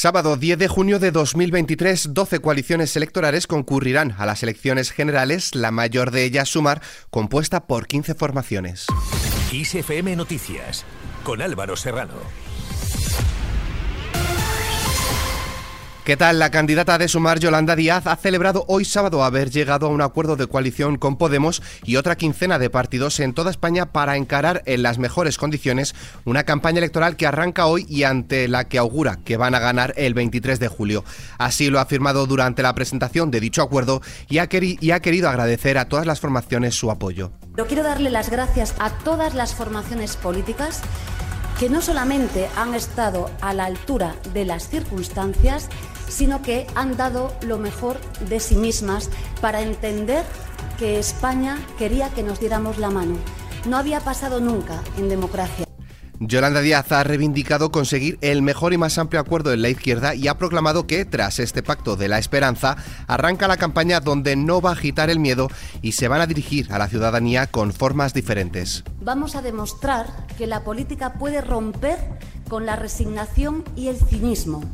Sábado 10 de junio de 2023, 12 coaliciones electorales concurrirán a las elecciones generales, la mayor de ellas Sumar, compuesta por 15 formaciones. ISFM Noticias, con Álvaro Serrano. ¿Qué tal? La candidata de Sumar, Yolanda Díaz, ha celebrado hoy sábado haber llegado a un acuerdo de coalición con Podemos y otra quincena de partidos en toda España para encarar en las mejores condiciones una campaña electoral que arranca hoy y ante la que augura que van a ganar el 23 de julio. Así lo ha afirmado durante la presentación de dicho acuerdo y ha, y ha querido agradecer a todas las formaciones su apoyo. Yo quiero darle las gracias a todas las formaciones políticas que no solamente han estado a la altura de las circunstancias, sino que han dado lo mejor de sí mismas para entender que España quería que nos diéramos la mano. No había pasado nunca en democracia. Yolanda Díaz ha reivindicado conseguir el mejor y más amplio acuerdo en la izquierda y ha proclamado que, tras este pacto de la esperanza, arranca la campaña donde no va a agitar el miedo y se van a dirigir a la ciudadanía con formas diferentes. Vamos a demostrar que la política puede romper con la resignación y el cinismo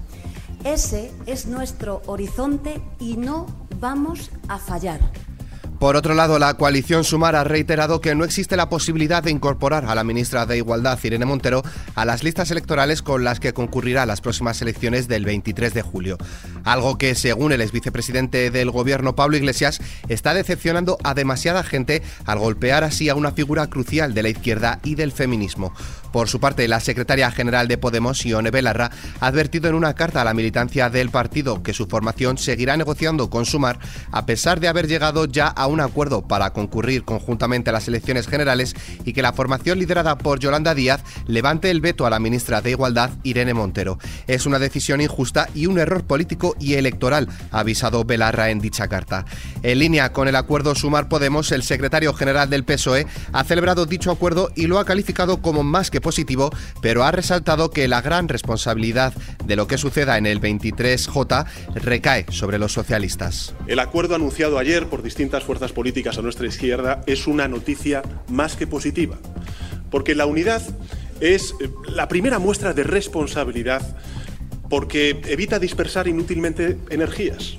ese es nuestro horizonte y no vamos a fallar. Por otro lado, la coalición Sumar ha reiterado que no existe la posibilidad de incorporar a la ministra de Igualdad, Irene Montero, a las listas electorales con las que concurrirá las próximas elecciones del 23 de julio. Algo que, según el exvicepresidente del gobierno, Pablo Iglesias, está decepcionando a demasiada gente al golpear así a una figura crucial de la izquierda y del feminismo. Por su parte, la secretaria general de Podemos, Ione Belarra, ha advertido en una carta a la militancia del partido que su formación seguirá negociando con Sumar a pesar de haber llegado ya a un un acuerdo para concurrir conjuntamente a las elecciones generales y que la formación liderada por Yolanda Díaz levante el veto a la ministra de Igualdad, Irene Montero. Es una decisión injusta y un error político y electoral, ha avisado Belarra en dicha carta. En línea con el acuerdo Sumar Podemos, el secretario general del PSOE ha celebrado dicho acuerdo y lo ha calificado como más que positivo, pero ha resaltado que la gran responsabilidad de lo que suceda en el 23J recae sobre los socialistas. El acuerdo anunciado ayer por distintas fuerzas políticas a nuestra izquierda es una noticia más que positiva, porque la unidad es eh, la primera muestra de responsabilidad porque evita dispersar inútilmente energías.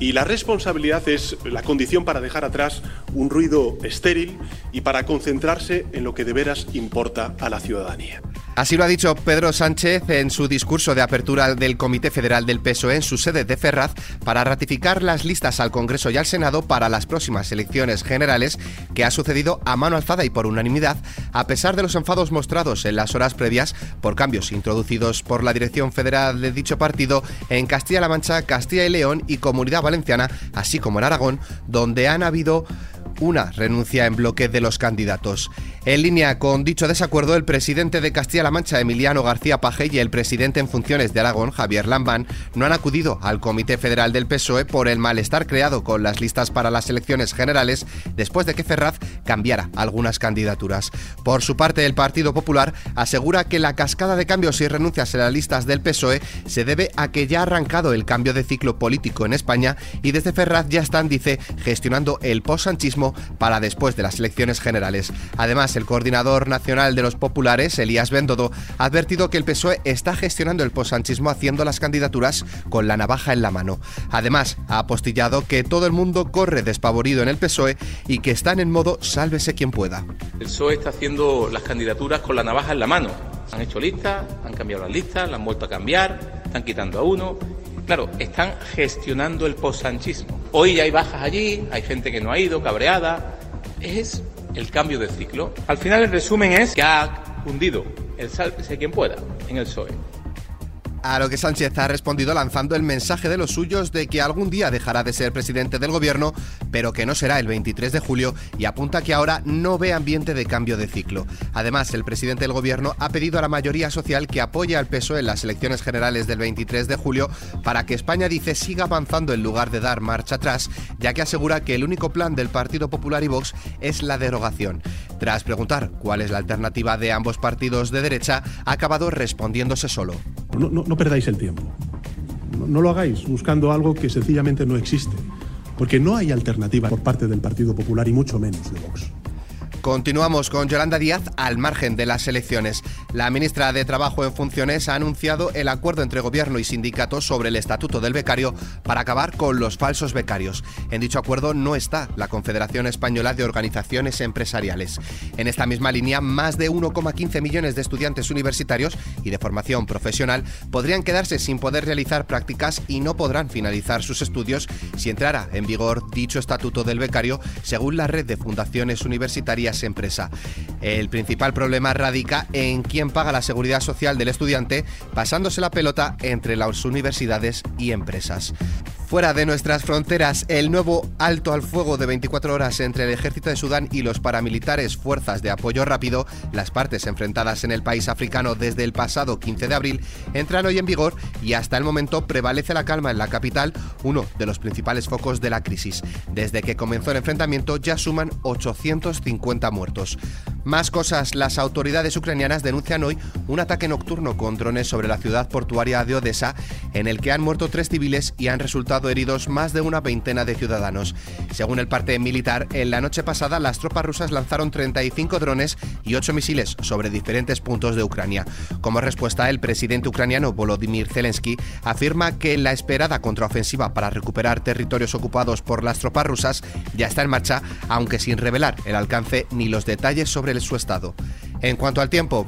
Y la responsabilidad es la condición para dejar atrás un ruido estéril y para concentrarse en lo que de veras importa a la ciudadanía. Así lo ha dicho Pedro Sánchez en su discurso de apertura del Comité Federal del PSOE en su sede de Ferraz para ratificar las listas al Congreso y al Senado para las próximas elecciones generales que ha sucedido a mano alzada y por unanimidad, a pesar de los enfados mostrados en las horas previas por cambios introducidos por la dirección federal de dicho partido en Castilla-La Mancha, Castilla y León y Comunidad Valenciana, así como en Aragón, donde han habido una renuncia en bloque de los candidatos. En línea con dicho desacuerdo, el presidente de Castilla-La Mancha, Emiliano García Paje, y el presidente en funciones de Aragón, Javier Lambán, no han acudido al Comité Federal del PSOE por el malestar creado con las listas para las elecciones generales después de que Ferraz cambiara algunas candidaturas. Por su parte, el Partido Popular asegura que la cascada de cambios y renuncias en las listas del PSOE se debe a que ya ha arrancado el cambio de ciclo político en España y desde Ferraz ya están, dice, gestionando el post-sanchismo para después de las elecciones generales. Además, el coordinador nacional de los populares, Elías Bendodo, ha advertido que el PSOE está gestionando el posanchismo haciendo las candidaturas con la navaja en la mano. Además, ha apostillado que todo el mundo corre despavorido en el PSOE y que están en modo sálvese quien pueda. El PSOE está haciendo las candidaturas con la navaja en la mano. Han hecho listas, han cambiado las listas, las han vuelto a cambiar, están quitando a uno. Claro, están gestionando el posanchismo. Hoy hay bajas allí, hay gente que no ha ido, cabreada. Es el cambio de ciclo. Al final el resumen es que ha hundido el sálvese quien pueda en el PSOE. A lo que Sánchez ha respondido lanzando el mensaje de los suyos de que algún día dejará de ser presidente del gobierno, pero que no será el 23 de julio y apunta que ahora no ve ambiente de cambio de ciclo. Además, el presidente del gobierno ha pedido a la mayoría social que apoye al PSOE en las elecciones generales del 23 de julio para que España, dice, siga avanzando en lugar de dar marcha atrás, ya que asegura que el único plan del Partido Popular y Vox es la derogación. Tras preguntar cuál es la alternativa de ambos partidos de derecha, ha acabado respondiéndose solo. No, perdáis el tiempo. no lo hagáis buscando algo que sencillamente no existe. Porque no hay alternativa por parte del Partido Popular y mucho menos de Vox. Continuamos con Yolanda Díaz al margen de las elecciones. La ministra de Trabajo en funciones ha anunciado el acuerdo entre gobierno y sindicatos sobre el estatuto del becario para acabar con los falsos becarios. En dicho acuerdo no está la Confederación Española de Organizaciones Empresariales. En esta misma línea, más de 1,15 millones de estudiantes universitarios y de formación profesional podrían quedarse sin poder realizar prácticas y no podrán finalizar sus estudios si entrara en vigor dicho estatuto del becario, según la red de fundaciones universitarias empresa. El principal problema radica en quién paga la seguridad social del estudiante, pasándose la pelota entre las universidades y empresas. Fuera de nuestras fronteras, el nuevo alto al fuego de 24 horas entre el ejército de Sudán y los paramilitares Fuerzas de Apoyo Rápido, las partes enfrentadas en el país africano desde el pasado 15 de abril, entran hoy en vigor y hasta el momento prevalece la calma en la capital, uno de los principales focos de la crisis. Desde que comenzó el enfrentamiento ya suman 850 muertos. Más cosas, las autoridades ucranianas denuncian hoy un ataque nocturno con drones sobre la ciudad portuaria de Odessa, en el que han muerto tres civiles y han resultado heridos más de una veintena de ciudadanos. Según el parte militar, en la noche pasada las tropas rusas lanzaron 35 drones y 8 misiles sobre diferentes puntos de Ucrania. Como respuesta, el presidente ucraniano Volodymyr Zelensky afirma que la esperada contraofensiva para recuperar territorios ocupados por las tropas rusas ya está en marcha, aunque sin revelar el alcance ni los detalles sobre su estado. En cuanto al tiempo,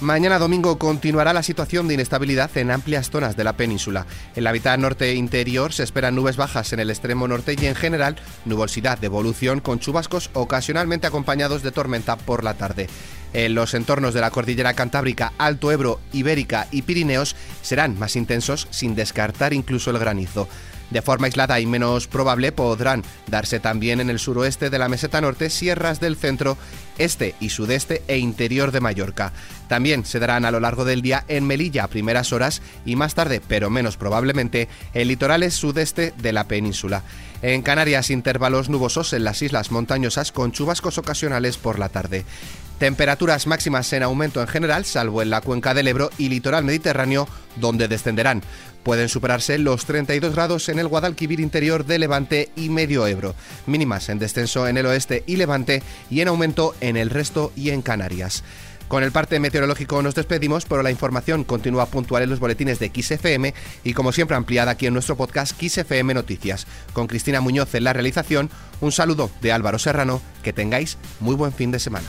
Mañana domingo continuará la situación de inestabilidad en amplias zonas de la península. En la mitad norte interior se esperan nubes bajas en el extremo norte y en general nubosidad de evolución con chubascos ocasionalmente acompañados de tormenta por la tarde. En los entornos de la cordillera cantábrica, Alto Ebro, Ibérica y Pirineos serán más intensos sin descartar incluso el granizo. De forma aislada y menos probable podrán darse también en el suroeste de la meseta norte, sierras del centro, este y sudeste e interior de Mallorca. También se darán a lo largo del día en Melilla a primeras horas y más tarde, pero menos probablemente, en litorales sudeste de la península. En Canarias, intervalos nubosos en las islas montañosas con chubascos ocasionales por la tarde. Temperaturas máximas en aumento en general, salvo en la cuenca del Ebro y litoral mediterráneo, donde descenderán. Pueden superarse los 32 grados en el Guadalquivir interior de Levante y Medio Ebro. Mínimas en descenso en el oeste y Levante y en aumento en el resto y en Canarias. Con el parte meteorológico nos despedimos, pero la información continúa puntual en los boletines de XFM y como siempre ampliada aquí en nuestro podcast XFM Noticias. Con Cristina Muñoz en la realización, un saludo de Álvaro Serrano, que tengáis muy buen fin de semana.